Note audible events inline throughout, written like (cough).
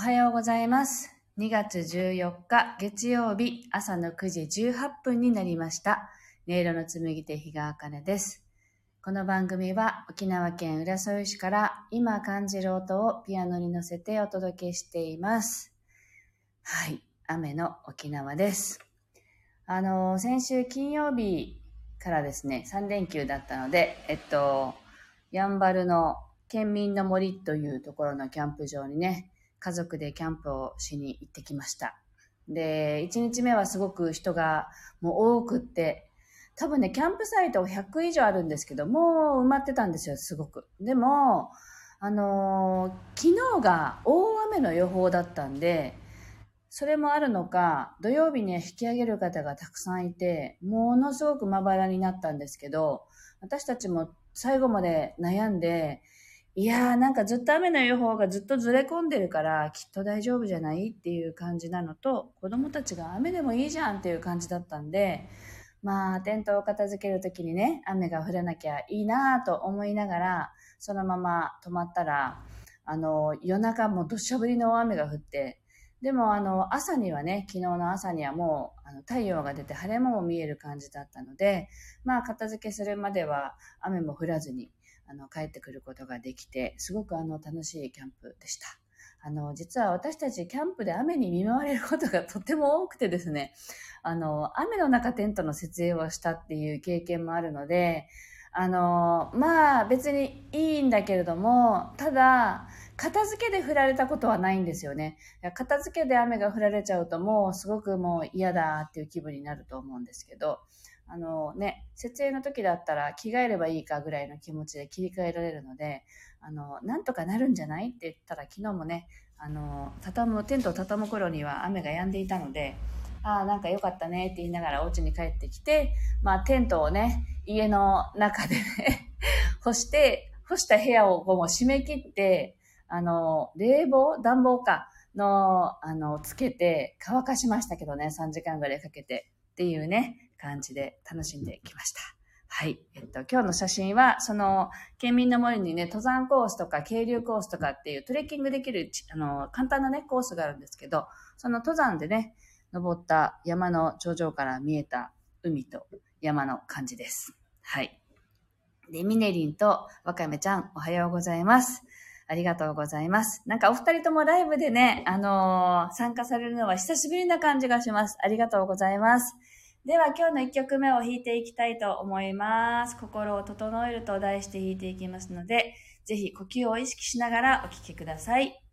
はようございます。2月14日月曜日朝の9時18分になりました。音色の紡手日川茜です。この番組は沖縄県浦添市から今感じる音をピアノに乗せてお届けしています。はい、雨の沖縄です。あの、先週金曜日からですね、3連休だったので、えっと、やんばるの県民の森というところのキャンプ場にね、家族でキャンプをしに行ってきました。で、1日目はすごく人がもう多くって、多分ね、キャンプサイト100以上あるんですけど、もう埋まってたんですよ、すごく。でも、あのー昨日が大雨の予報だったんで、それもあるのか、土曜日には引き上げる方がたくさんいて、ものすごくまばらになったんですけど、私たちも最後まで悩んで、いやーなんかずっと雨の予報がずっとずれ込んでるからきっと大丈夫じゃない？っていう感じなのと子供たちが雨でもいいじゃんっていう感じだったんでまあテントを片付けるときにね雨が降らなきゃいいなと思いながらそのまま止まったらあの夜中も土砂降りの雨が降ってでもあの朝にはね昨日の朝にはもうあの太陽が出て晴れ間も見える感じだったのでまあ片付けするまでは雨も降らずに。あの帰ってくることができてすごくあの楽しいキャンプでした。あの実は私たちキャンプで雨に見舞われることがとても多くてですねあの雨の中テントの設営をしたっていう経験もあるのであのまあ別にいいんだけれどもただ片付けで振られたことはないんですよね片付けで雨が降られちゃうともうすごくもう嫌だっていう気分になると思うんですけどあのね、設営の時だったら着替えればいいかぐらいの気持ちで切り替えられるので、あの、なんとかなるんじゃないって言ったら昨日もね、あの、畳む、テントを畳む頃には雨が止んでいたので、ああ、なんか良かったねって言いながらお家に帰ってきて、まあテントをね、家の中でね、(laughs) 干して、干した部屋をこうも締め切って、あの、冷房暖房かの、あの、つけて乾かしましたけどね、3時間ぐらいかけてっていうね、感じで楽しんできました。はい。えっと、今日の写真は、その、県民の森にね、登山コースとか、渓流コースとかっていうトレッキングできる、あの、簡単なね、コースがあるんですけど、その登山でね、登った山の頂上から見えた海と山の感じです。はい。で、ミネリンとわかめちゃん、おはようございます。ありがとうございます。なんかお二人ともライブでね、あのー参加されるのは久しぶりな感じがします。ありがとうございます。では今日の1曲目を弾いていきたいと思います。心を整えると題して弾いていきますので、ぜひ呼吸を意識しながらお聴きください。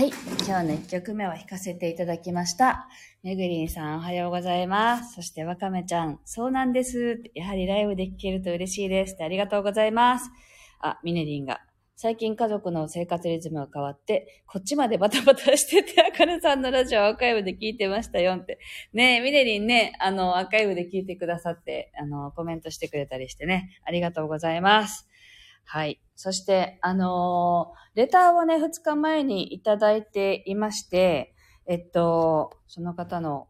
はい。今日の1曲目は弾かせていただきました。めぐりんさんおはようございます。そしてわかめちゃん、そうなんです。やはりライブで聴けると嬉しいです。ありがとうございます。あ、みねりんが。最近家族の生活リズムが変わって、こっちまでバタバタしてて、あかねさんのラジオアーカイブで聞いてましたよって。ねえ、みねりんね、あの、アーカイブで聞いてくださって、あの、コメントしてくれたりしてね、ありがとうございます。はい。そして、あのー、レターをね、2日前にいただいていまして、えっと、その方の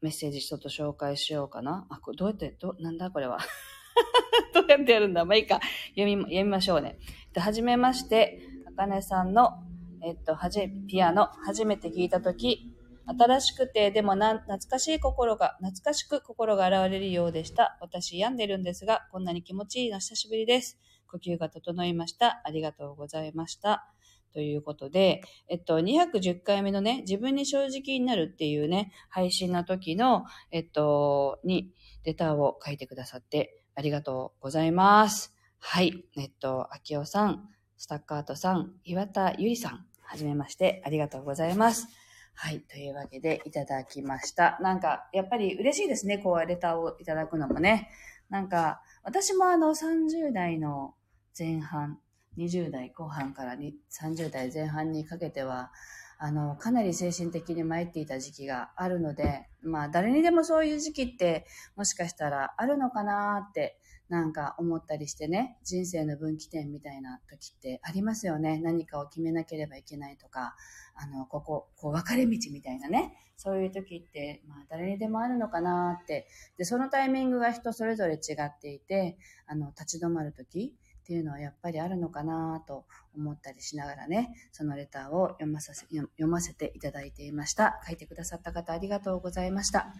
メッセージちょっと紹介しようかな。あ、これどうやって、ど、なんだこれは。(laughs) どうやってやるんだまあいいか。読み、読みましょうね。はじめまして、あかねさんの、えっと、はじ、ピアノ、初めて聞いたとき、新しくて、でもな、懐かしい心が、懐かしく心が現れるようでした。私病んでるんですが、こんなに気持ちいいの久しぶりです。呼吸が整いました。ありがとうございました。ということで、えっと、210回目のね、自分に正直になるっていうね、配信の時の、えっと、に、レターを書いてくださってありがとうございます。はい。えっと、秋尾さん、スタッカートさん、岩田ゆりさん、はじめましてありがとうございます。はい。というわけで、いただきました。なんか、やっぱり嬉しいですね。こう、レターをいただくのもね。なんか、私もあの、30代の前半、20代後半から30代前半にかけては、あの、かなり精神的に参っていた時期があるので、まあ、誰にでもそういう時期って、もしかしたらあるのかなって、なんか思ったりしてね、人生の分岐点みたいな時ってありますよね。何かを決めなければいけないとか、あの、ここ、こう分かれ道みたいなね、そういう時って、まあ誰にでもあるのかなって。で、そのタイミングが人それぞれ違っていて、あの、立ち止まる時、っていうのはやっぱりあるのかなと思ったりしながらね、そのレターを読まさせ読ませていただいていました。書いてくださった方ありがとうございました。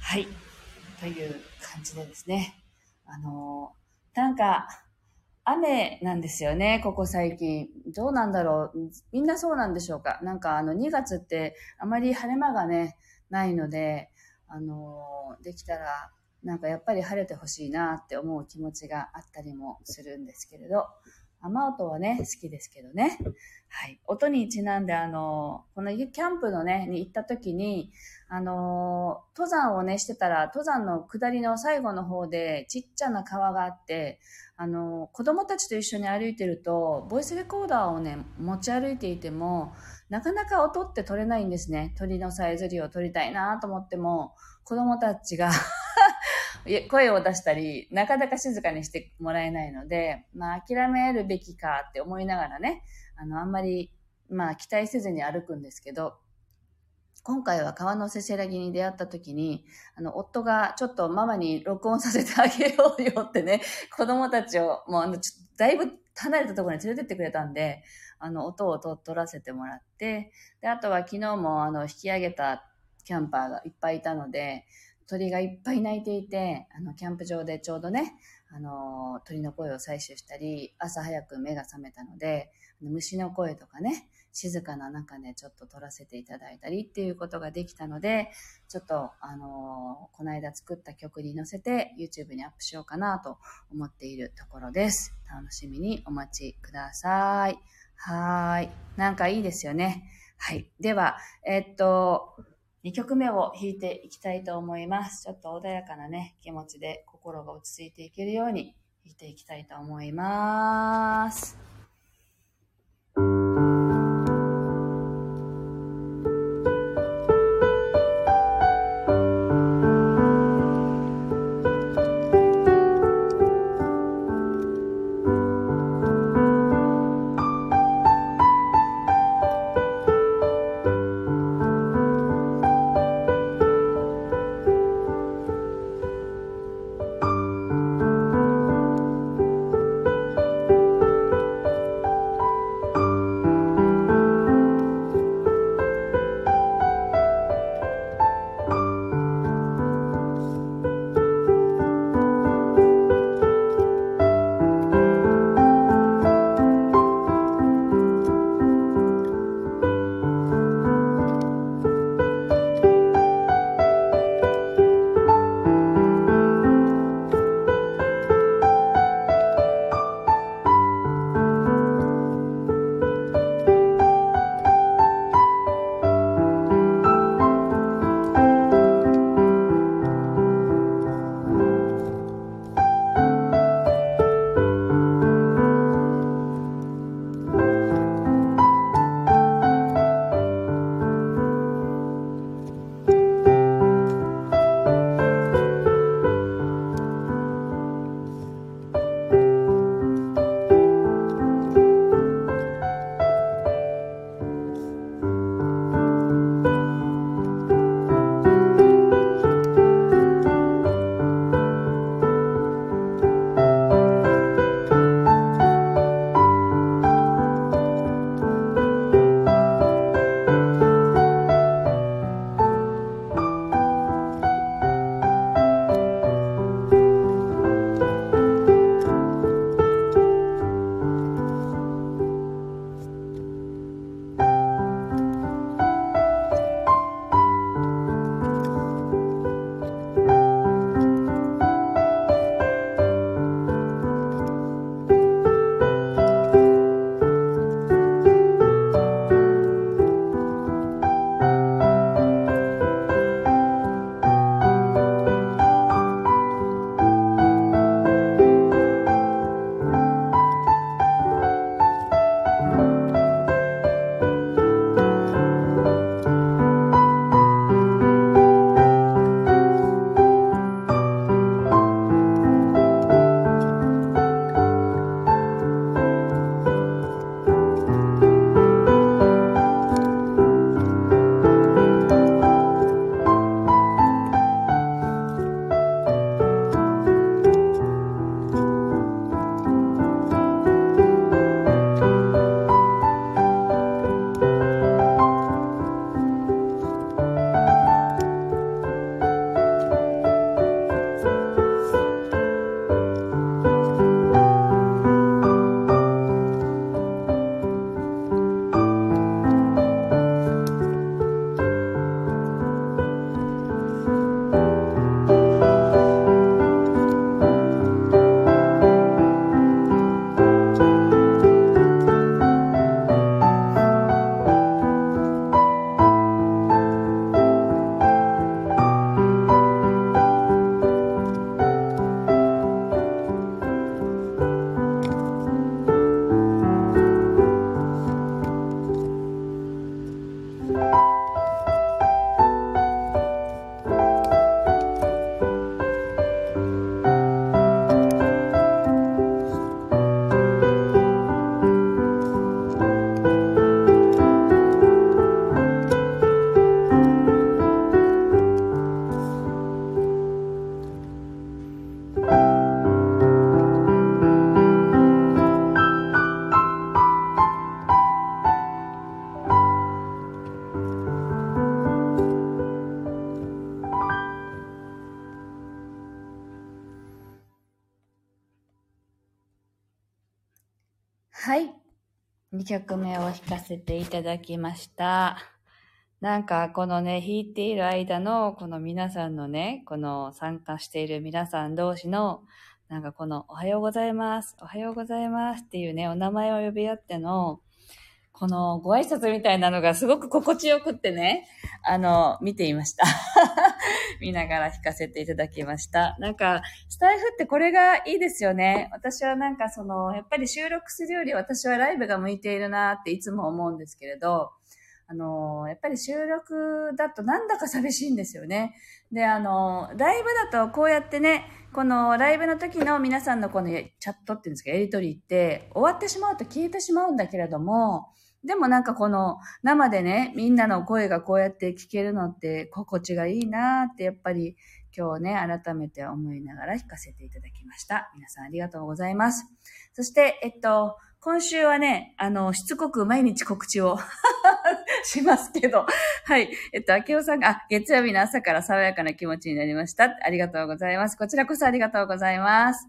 はい。という感じでですね。あのなんか、雨なんですよね、ここ最近。どうなんだろう。みんなそうなんでしょうか。なんかあの2月ってあまり晴れ間がね、ないので、あのできたらなんかやっぱり晴れてほしいなって思う気持ちがあったりもするんですけれど、雨音はね、好きですけどね。はい。音にちなんで、あの、このキャンプのね、に行った時に、あの、登山をね、してたら、登山の下りの最後の方で、ちっちゃな川があって、あの、子供たちと一緒に歩いてると、ボイスレコーダーをね、持ち歩いていても、なかなか音って取れないんですね。鳥のさえずりを取りたいなと思っても、子供たちが (laughs) 声を出したり、なかなか静かにしてもらえないので、まあ諦めるべきかって思いながらね、あの、あんまり、まあ期待せずに歩くんですけど、今回は川のせせらぎに出会った時に、あの、夫がちょっとママに録音させてあげようよってね、(laughs) 子供たちをもうあの、ちょっとだいぶ離れたところに連れてってくれたんで、あの、音をと取らせてもらって、で、あとは昨日もあの、引き上げたキャンパーがいっぱいいたので、鳥がいっぱい鳴いていて、あの、キャンプ場でちょうどね、あの、鳥の声を採取したり、朝早く目が覚めたので、虫の声とかね、静かな中でちょっと撮らせていただいたりっていうことができたので、ちょっと、あのこの間作った曲に乗せて YouTube にアップしようかなと思っているところです。楽しみにお待ちください。はい。なんかいいですよね。はい。では、えっと、2曲目を弾いていきたいと思います。ちょっと穏やかなね、気持ちで心が落ち着いていけるように弾いていきたいと思います。はい。2曲目を弾かせていただきました。なんかこのね、弾いている間のこの皆さんのね、この参加している皆さん同士の、なんかこのおはようございます、おはようございますっていうね、お名前を呼び合っての、このご挨拶みたいなのがすごく心地よくってね、あの、見ていました。(laughs) 見ながら弾かせていただきました。なんか、スタイフってこれがいいですよね。私はなんかその、やっぱり収録するより私はライブが向いているなっていつも思うんですけれど、あの、やっぱり収録だとなんだか寂しいんですよね。で、あの、ライブだとこうやってね、このライブの時の皆さんのこのチャットっていうんですか、やりとりって終わってしまうと消えてしまうんだけれども、でもなんかこの生でね、みんなの声がこうやって聞けるのって心地がいいなーってやっぱり今日ね、改めて思いながら弾かせていただきました。皆さんありがとうございます。そして、えっと、今週はね、あの、しつこく毎日告知を (laughs) しますけど、はい。えっと、明夫さんが、月曜日の朝から爽やかな気持ちになりました。ありがとうございます。こちらこそありがとうございます。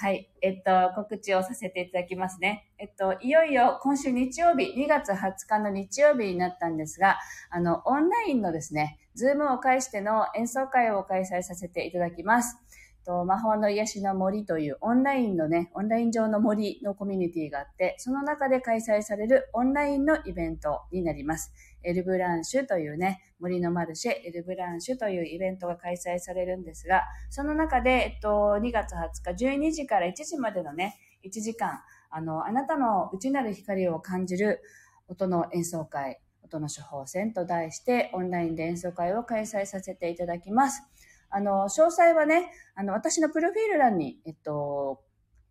はい。えっと、告知をさせていただきますね。えっと、いよいよ今週日曜日、2月20日の日曜日になったんですが、あの、オンラインのですね、ズームを介しての演奏会を開催させていただきます。と、魔法の癒しの森というオンラインのね、オンライン上の森のコミュニティがあって、その中で開催されるオンラインのイベントになります。エルブランシュというね、森のマルシェ、エルブランシュというイベントが開催されるんですが、その中で、えっと、2月20日12時から1時までのね、1時間、あの、あなたの内なる光を感じる音の演奏会、音の処方箋と題して、オンラインで演奏会を開催させていただきます。あの、詳細はね、あの、私のプロフィール欄に、えっと、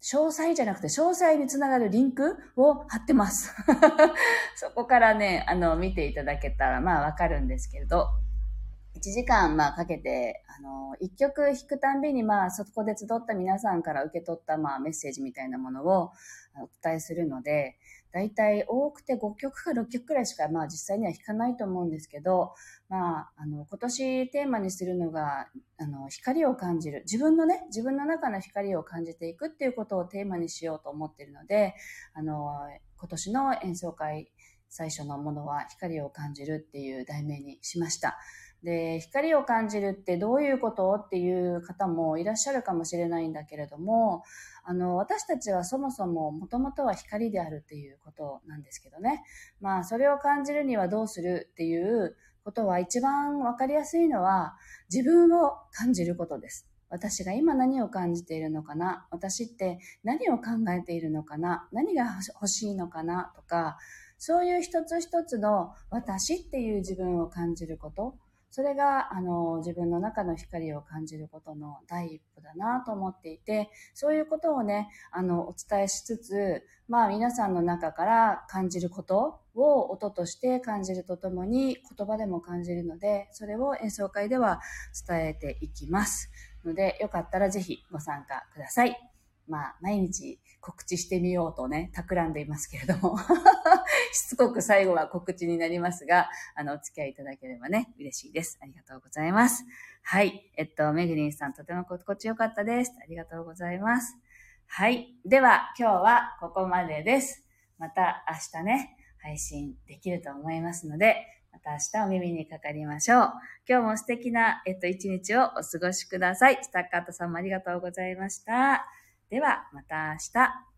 詳細じゃなくて、詳細につながるリンクを貼ってます。(laughs) そこからね、あの、見ていただけたら、まあ、わかるんですけれど、1時間、まあ、かけて、あの、1曲弾くたんびに、まあ、そこで集った皆さんから受け取った、まあ、メッセージみたいなものをお伝えするので、大体多くて5曲か6曲くらいしか、まあ実際には弾かないと思うんですけど、まあ、あの、今年テーマにするのが、あの、光を感じる。自分のね、自分の中の光を感じていくっていうことをテーマにしようと思っているので、あの、今年の演奏会、最初のものは光を感じるっていう題名にしました。で、光を感じるってどういうことっていう方もいらっしゃるかもしれないんだけれども、あの、私たちはそもそももともとは光であるっていうことなんですけどね。まあ、それを感じるにはどうするっていうことは一番わかりやすいのは自分を感じることです。私が今何を感じているのかな？私って何を考えているのかな？何が欲しいのかな？とか、そういう一つ一つの私っていう自分を感じること。それが、あの、自分の中の光を感じることの第一歩だなと思っていて、そういうことをね、あの、お伝えしつつ、まあ皆さんの中から感じることを音として感じるとともに言葉でも感じるので、それを演奏会では伝えていきます。ので、よかったらぜひご参加ください。まあ、毎日告知してみようとね、企んでいますけれども (laughs) しつこく最後は告知になりますが、あの、お付き合いいただければね、嬉しいです。ありがとうございます。はい。えっと、めぐりんさん、とても心地よかったです。ありがとうございます。はい。では、今日はここまでです。また明日ね、配信できると思いますので、また明日お耳にかかりましょう。今日も素敵な、えっと、一日をお過ごしください。スタッカートさんもありがとうございました。では、また明日。